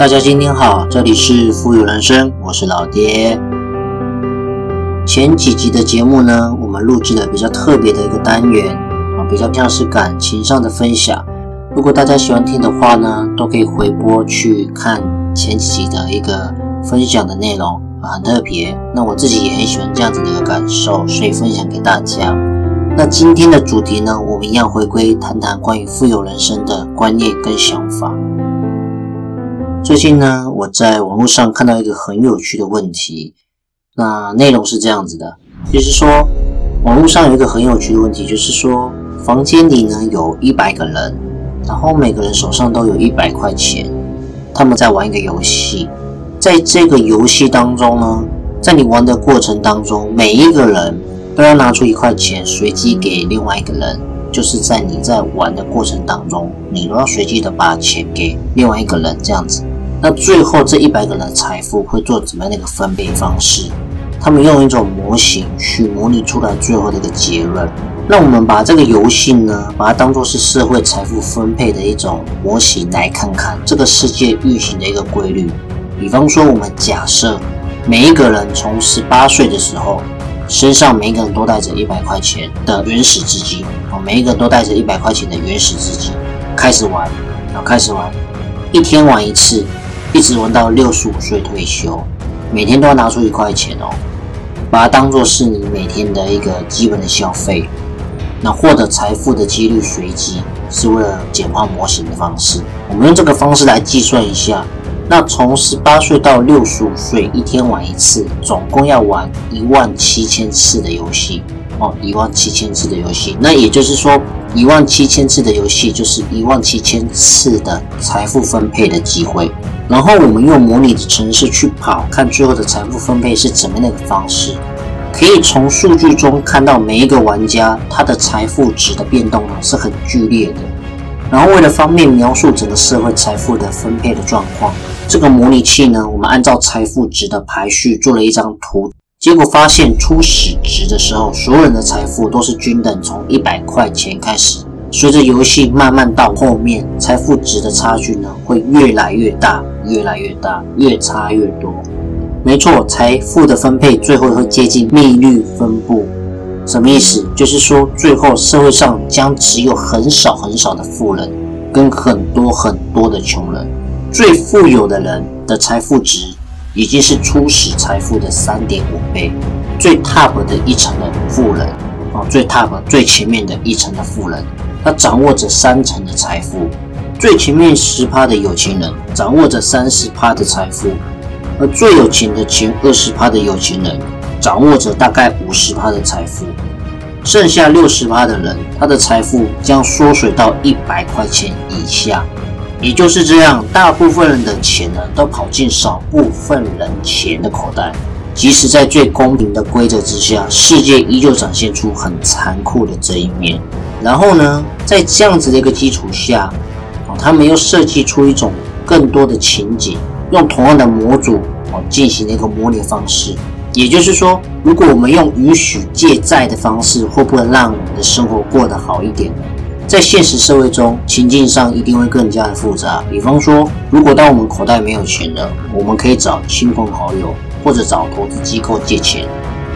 大家今天好，这里是富有人生，我是老爹。前几集的节目呢，我们录制了比较特别的一个单元啊，比较像是感情上的分享。如果大家喜欢听的话呢，都可以回播去看前几集的一个分享的内容啊，很特别。那我自己也很喜欢这样子的一个感受，所以分享给大家。那今天的主题呢，我们一样回归谈谈关于富有人生的观念跟想法。最近呢，我在网络上看到一个很有趣的问题。那内容是这样子的，就是说，网络上有一个很有趣的问题，就是说，房间里呢有一百个人，然后每个人手上都有一百块钱，他们在玩一个游戏。在这个游戏当中呢，在你玩的过程当中，每一个人都要拿出一块钱，随机给另外一个人。就是在你在玩的过程当中，你都要随机的把钱给另外一个人，这样子。那最后这一百个人的财富会做怎么样的一个分配方式？他们用一种模型去模拟出来最后的一个结论。那我们把这个游戏呢，把它当做是社会财富分配的一种模型来看看这个世界运行的一个规律。比方说，我们假设每一个人从十八岁的时候，身上每一个人都带着一百块钱的原始资金，哦，每一个都带着一百块钱的原始资金开始玩，然后开始玩，一天玩一次。一直玩到六十五岁退休，每天都要拿出一块钱哦，把它当做是你每天的一个基本的消费。那获得财富的几率随机，是为了简化模型的方式。我们用这个方式来计算一下，那从十八岁到六十五岁，一天玩一次，总共要玩一万七千次的游戏哦，一万七千次的游戏。那也就是说，一万七千次的游戏就是一万七千次的财富分配的机会。然后我们用模拟的城市去跑，看最后的财富分配是怎么样的一个方式。可以从数据中看到每一个玩家他的财富值的变动呢是很剧烈的。然后为了方便描述整个社会财富的分配的状况，这个模拟器呢，我们按照财富值的排序做了一张图，结果发现初始值的时候，所有人的财富都是均等，从一百块钱开始。随着游戏慢慢到后面，财富值的差距呢会越来越大，越来越大，越差越多。没错，财富的分配最后会接近密律分布。什么意思？就是说最后社会上将只有很少很少的富人，跟很多很多的穷人。最富有的人的财富值已经是初始财富的三点五倍。最 top 的一层的富人啊，最 top 最前面的一层的富人。他掌握着三成的财富，最前面十趴的有钱人掌握着三十趴的财富，而最有钱的前二十趴的有钱人掌握着大概五十趴的财富，剩下六十趴的人，他的财富将缩水到一百块钱以下。也就是这样，大部分人的钱呢，都跑进少部分人钱的口袋。即使在最公平的规则之下，世界依旧展现出很残酷的这一面。然后呢，在这样子的一个基础下，哦，他们又设计出一种更多的情景，用同样的模组哦进行了一个模拟方式。也就是说，如果我们用允许借债的方式，会不会让我们的生活过得好一点呢？在现实社会中，情境上一定会更加的复杂。比方说，如果当我们口袋没有钱了，我们可以找亲朋好友或者找投资机构借钱，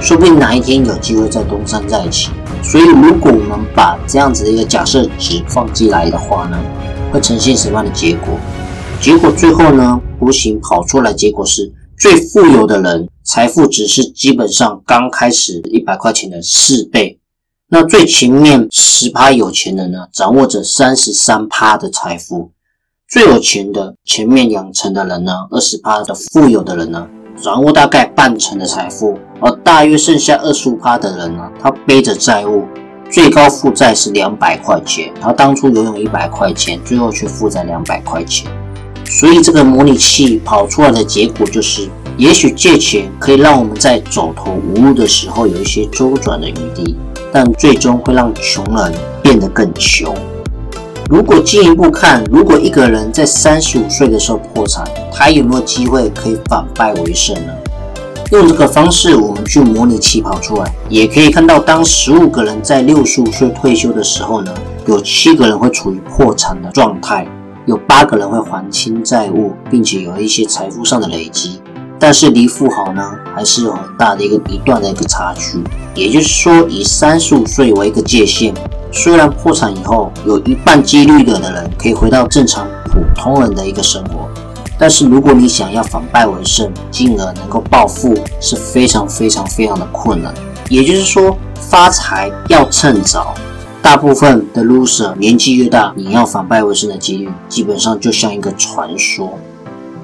说不定哪一天有机会再东山再起。所以，如果我们把这样子的一个假设值放进来的话呢，会呈现什么样的结果？结果最后呢，图形跑出来结果是最富有的人财富值是基本上刚开始一百块钱的四倍。那最前面十趴有钱人呢，掌握着三十三趴的财富。最有钱的前面两层的人呢，二十趴的富有的人呢？掌握大概半成的财富，而大约剩下二十五趴的人呢，他背着债务，最高负债是两百块钱。他当初游泳一百块钱，最后却负债两百块钱。所以这个模拟器跑出来的结果就是，也许借钱可以让我们在走投无路的时候有一些周转的余地，但最终会让穷人变得更穷。如果进一步看，如果一个人在三十五岁的时候破产，他有没有机会可以反败为胜呢？用这个方式，我们去模拟器跑出来，也可以看到，当十五个人在六十五岁退休的时候呢，有七个人会处于破产的状态。有八个人会还清债务，并且有一些财富上的累积。但是离富豪呢，还是有很大的一个一段的一个差距。也就是说，以三十五岁为一个界限，虽然破产以后有一半几率的的人可以回到正常普通人的一个生活，但是如果你想要反败为胜，进而能够暴富，是非常非常非常的困难。也就是说，发财要趁早。大部分的 loser 年纪越大，你要反败为胜的几率基本上就像一个传说。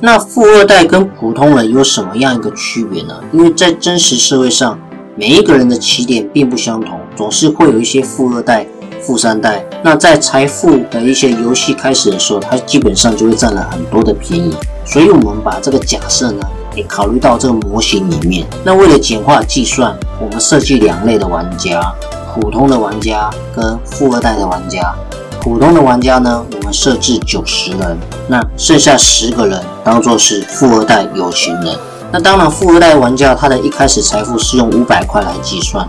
那富二代跟普通人有什么样一个区别呢？因为在真实社会上，每一个人的起点并不相同，总是会有一些富二代、富三代。那在财富的一些游戏开始的时候，他基本上就会占了很多的便宜。所以，我们把这个假设呢，也考虑到这个模型里面。那为了简化计算，我们设计两类的玩家：普通的玩家跟富二代的玩家。普通的玩家呢，我们设置九十人，那剩下十个人当做是富二代有钱人。那当然，富二代玩家他的一开始财富是用五百块来计算，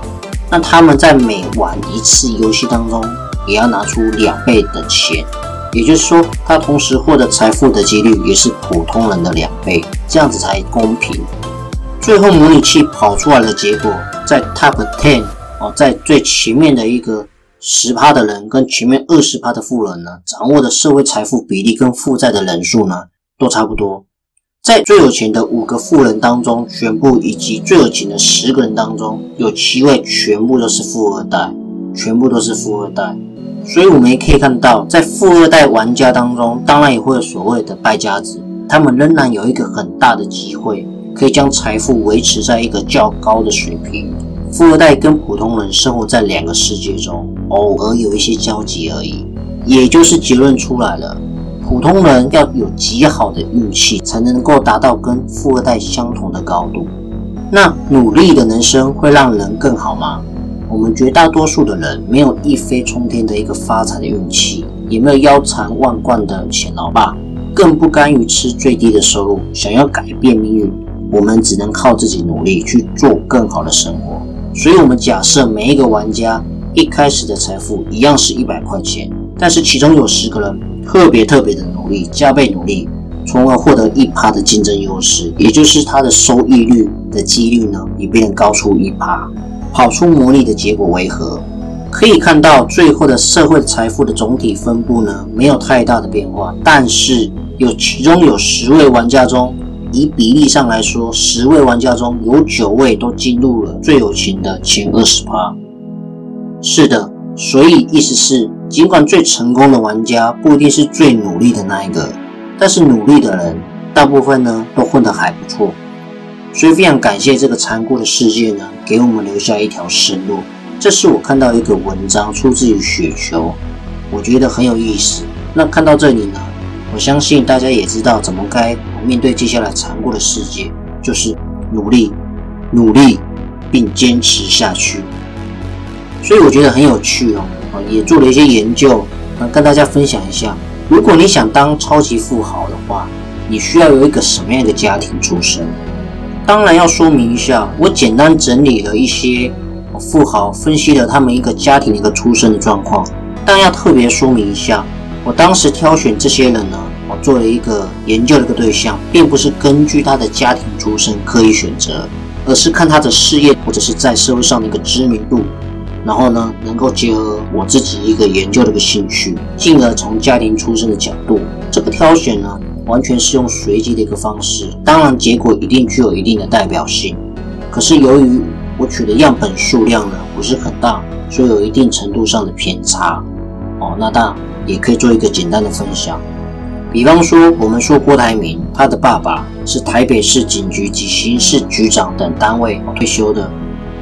那他们在每玩一次游戏当中，也要拿出两倍的钱，也就是说，他同时获得财富的几率也是普通人的两倍，这样子才公平。最后模拟器跑出来的结果，在 Top Ten 哦，在最前面的一个。十趴的人跟前面二十趴的富人呢，掌握的社会财富比例跟负债的人数呢，都差不多。在最有钱的五个富人当中，全部以及最有钱的十个人当中，有七位全部都是富二代，全部都是富二代。所以，我们也可以看到，在富二代玩家当中，当然也会有所谓的败家子，他们仍然有一个很大的机会，可以将财富维持在一个较高的水平。富二代跟普通人生活在两个世界中，偶尔有一些交集而已。也就是结论出来了，普通人要有极好的运气，才能够达到跟富二代相同的高度。那努力的人生会让人更好吗？我们绝大多数的人没有一飞冲天的一个发财的运气，也没有腰缠万贯的钱老爸，更不甘于吃最低的收入。想要改变命运，我们只能靠自己努力去做更好的生活。所以，我们假设每一个玩家一开始的财富一样是一百块钱，但是其中有十个人特别特别的努力，加倍努力，从而获得一趴的竞争优势，也就是他的收益率的几率呢比别人高出一趴。跑出模拟的结果为何？可以看到最后的社会财富的总体分布呢没有太大的变化，但是有其中有十位玩家中。以比例上来说，十位玩家中有九位都进入了最有钱的前二十趴。是的，所以意思是，尽管最成功的玩家不一定是最努力的那一个，但是努力的人大部分呢都混得还不错。所以非常感谢这个残酷的世界呢，给我们留下一条生路。这是我看到一个文章，出自于雪球，我觉得很有意思。那看到这里呢？我相信大家也知道怎么该面对接下来残酷的世界，就是努力、努力并坚持下去。所以我觉得很有趣哦，啊，也做了一些研究，那跟大家分享一下。如果你想当超级富豪的话，你需要有一个什么样的家庭出身？当然要说明一下，我简单整理了一些富豪，分析了他们一个家庭的一个出生的状况，但要特别说明一下。我当时挑选这些人呢，我作为一个研究的一个对象，并不是根据他的家庭出身刻意选择，而是看他的事业或者是在社会上的一个知名度，然后呢，能够结合我自己一个研究的一个兴趣，进而从家庭出身的角度，这个挑选呢，完全是用随机的一个方式，当然结果一定具有一定的代表性，可是由于我取的样本数量呢不是很大，所以有一定程度上的偏差。哦，那当然也可以做一个简单的分享，比方说，我们说郭台铭，他的爸爸是台北市警局及刑事局长等单位退休的。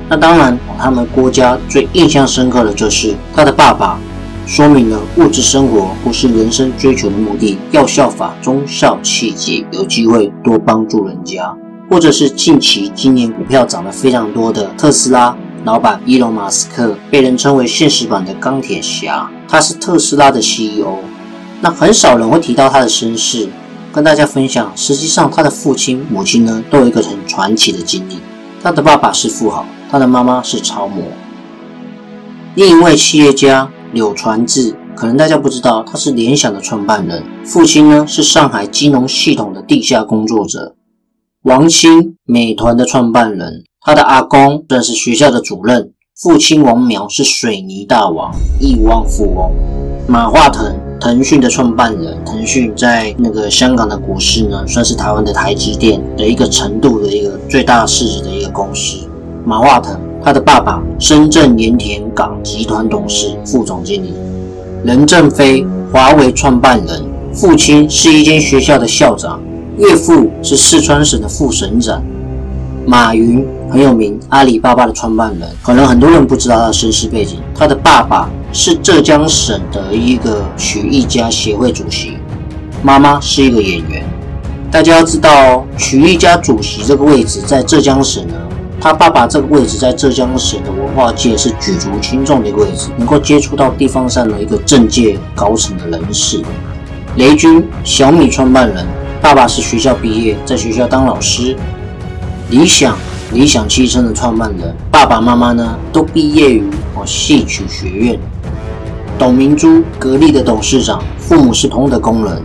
那当然，他们郭家最印象深刻的就是他的爸爸，说明了物质生活不是人生追求的目的，要效法忠孝气节，有机会多帮助人家，或者是近期今年股票涨得非常多的特斯拉。老板伊隆马斯克被人称为现实版的钢铁侠，他是特斯拉的 CEO。那很少人会提到他的身世，跟大家分享。实际上，他的父亲、母亲呢，都有一个很传奇的经历。他的爸爸是富豪，他的妈妈是超模。另一位企业家柳传志可能大家不知道，他是联想的创办人，父亲呢是上海金融系统的地下工作者。王兴，美团的创办人，他的阿公算是学校的主任。父亲王苗是水泥大王，亿万富翁。马化腾，腾讯的创办人，腾讯在那个香港的股市呢，算是台湾的台积电的一个程度的一个最大市值的一个公司。马化腾，他的爸爸，深圳盐田港集团董事、副总经理。任正非，华为创办人，父亲是一间学校的校长。岳父是四川省的副省长，马云很有名，阿里巴巴的创办人，可能很多人不知道他的身世背景。他的爸爸是浙江省的一个曲艺家协会主席，妈妈是一个演员。大家要知道，曲艺家主席这个位置在浙江省呢，他爸爸这个位置在浙江省的文化界是举足轻重的一个位置，能够接触到地方上的一个政界高层的人士。雷军，小米创办人。爸爸是学校毕业，在学校当老师。理想理想汽车的创办人，爸爸妈妈呢都毕业于哦戏曲学院。董明珠，格力的董事长，父母是通的工人。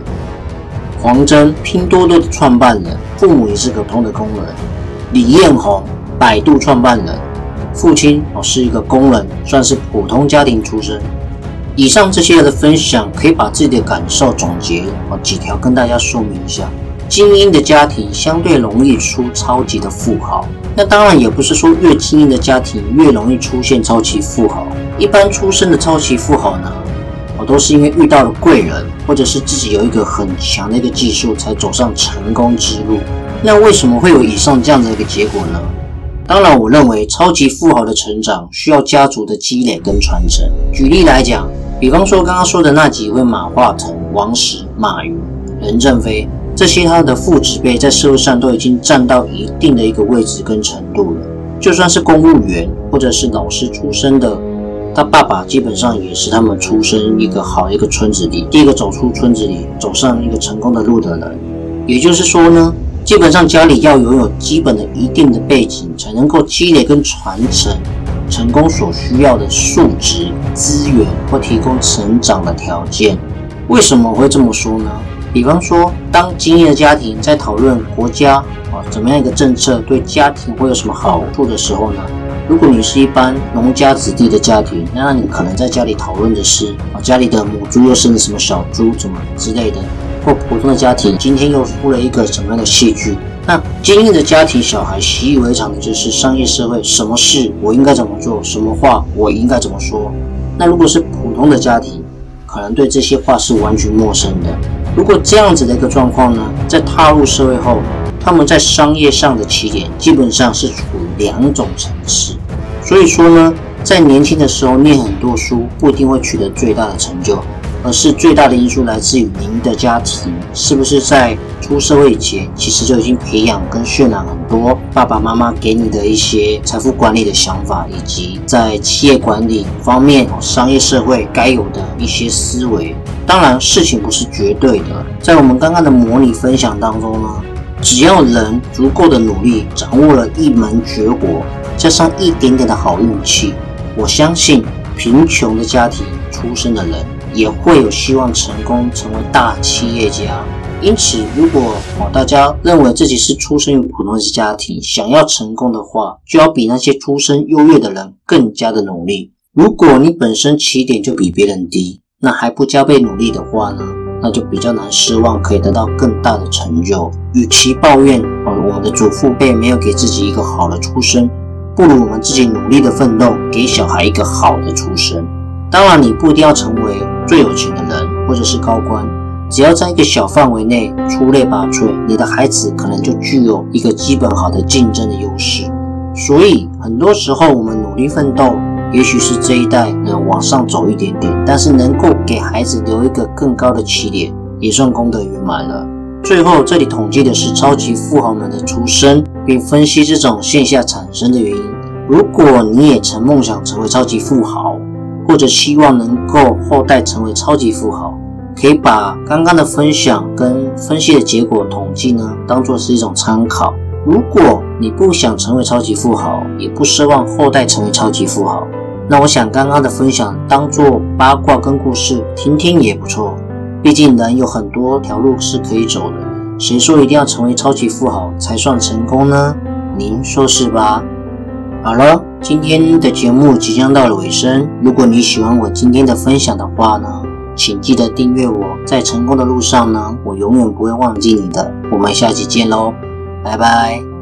黄峥，拼多多的创办人，父母也是普通的工人。李彦宏，百度创办人，父亲哦是一个工人，算是普通家庭出身。以上这些的分享，可以把自己的感受总结哦几条跟大家说明一下。精英的家庭相对容易出超级的富豪，那当然也不是说越精英的家庭越容易出现超级富豪。一般出生的超级富豪呢，我都是因为遇到了贵人，或者是自己有一个很强的一个技术，才走上成功之路。那为什么会有以上这样的一个结果呢？当然，我认为超级富豪的成长需要家族的积累跟传承。举例来讲。比方说，刚刚说的那几位马化腾、王石、马云、任正非，这些他的父执辈在社会上都已经站到一定的一个位置跟程度了。就算是公务员或者是老师出身的，他爸爸基本上也是他们出生一个好一个村子里第一个走出村子里走上一个成功的路的人。也就是说呢，基本上家里要拥有基本的一定的背景，才能够积累跟传承。成功所需要的数值资源或提供成长的条件，为什么会这么说呢？比方说，当精英的家庭在讨论国家啊怎么样一个政策对家庭会有什么好处的时候呢？如果你是一般农家子弟的家庭，那你可能在家里讨论的是啊家里的母猪又生了什么小猪怎么之类的，或普通的家庭今天又出了一个什么样的戏剧。那精英的家庭，小孩习以为常的就是商业社会，什么事我应该怎么做，什么话我应该怎么说。那如果是普通的家庭，可能对这些话是完全陌生的。如果这样子的一个状况呢，在踏入社会后，他们在商业上的起点基本上是处于两种层次。所以说呢，在年轻的时候念很多书，不一定会取得最大的成就。而是最大的因素来自于您的家庭，是不是在出社会以前，其实就已经培养跟渲染很多爸爸妈妈给你的一些财富管理的想法，以及在企业管理方面、商业社会该有的一些思维。当然，事情不是绝对的。在我们刚刚的模拟分享当中呢，只要人足够的努力，掌握了一门绝活，加上一点点的好运气，我相信贫穷的家庭出生的人。也会有希望成功成为大企业家，因此，如果大家认为自己是出生于普通的家庭，想要成功的话，就要比那些出身优越的人更加的努力。如果你本身起点就比别人低，那还不加倍努力的话呢，那就比较难失望可以得到更大的成就。与其抱怨哦我们的祖父辈没有给自己一个好的出身，不如我们自己努力的奋斗，给小孩一个好的出身。当然，你不一定要成为最有钱的人，或者是高官，只要在一个小范围内出类拔萃，你的孩子可能就具有一个基本好的竞争的优势。所以，很多时候我们努力奋斗，也许是这一代能往上走一点点，但是能够给孩子留一个更高的起点，也算功德圆满了。最后，这里统计的是超级富豪们的出身，并分析这种现象产生的原因。如果你也曾梦想成为超级富豪，或者希望能够后代成为超级富豪，可以把刚刚的分享跟分析的结果统计呢，当做是一种参考。如果你不想成为超级富豪，也不奢望后代成为超级富豪，那我想刚刚的分享当做八卦跟故事听听也不错。毕竟人有很多条路是可以走的，谁说一定要成为超级富豪才算成功呢？您说是吧？好了，今天的节目即将到了尾声。如果你喜欢我今天的分享的话呢，请记得订阅我。在成功的路上呢，我永远不会忘记你的。我们下期见喽，拜拜。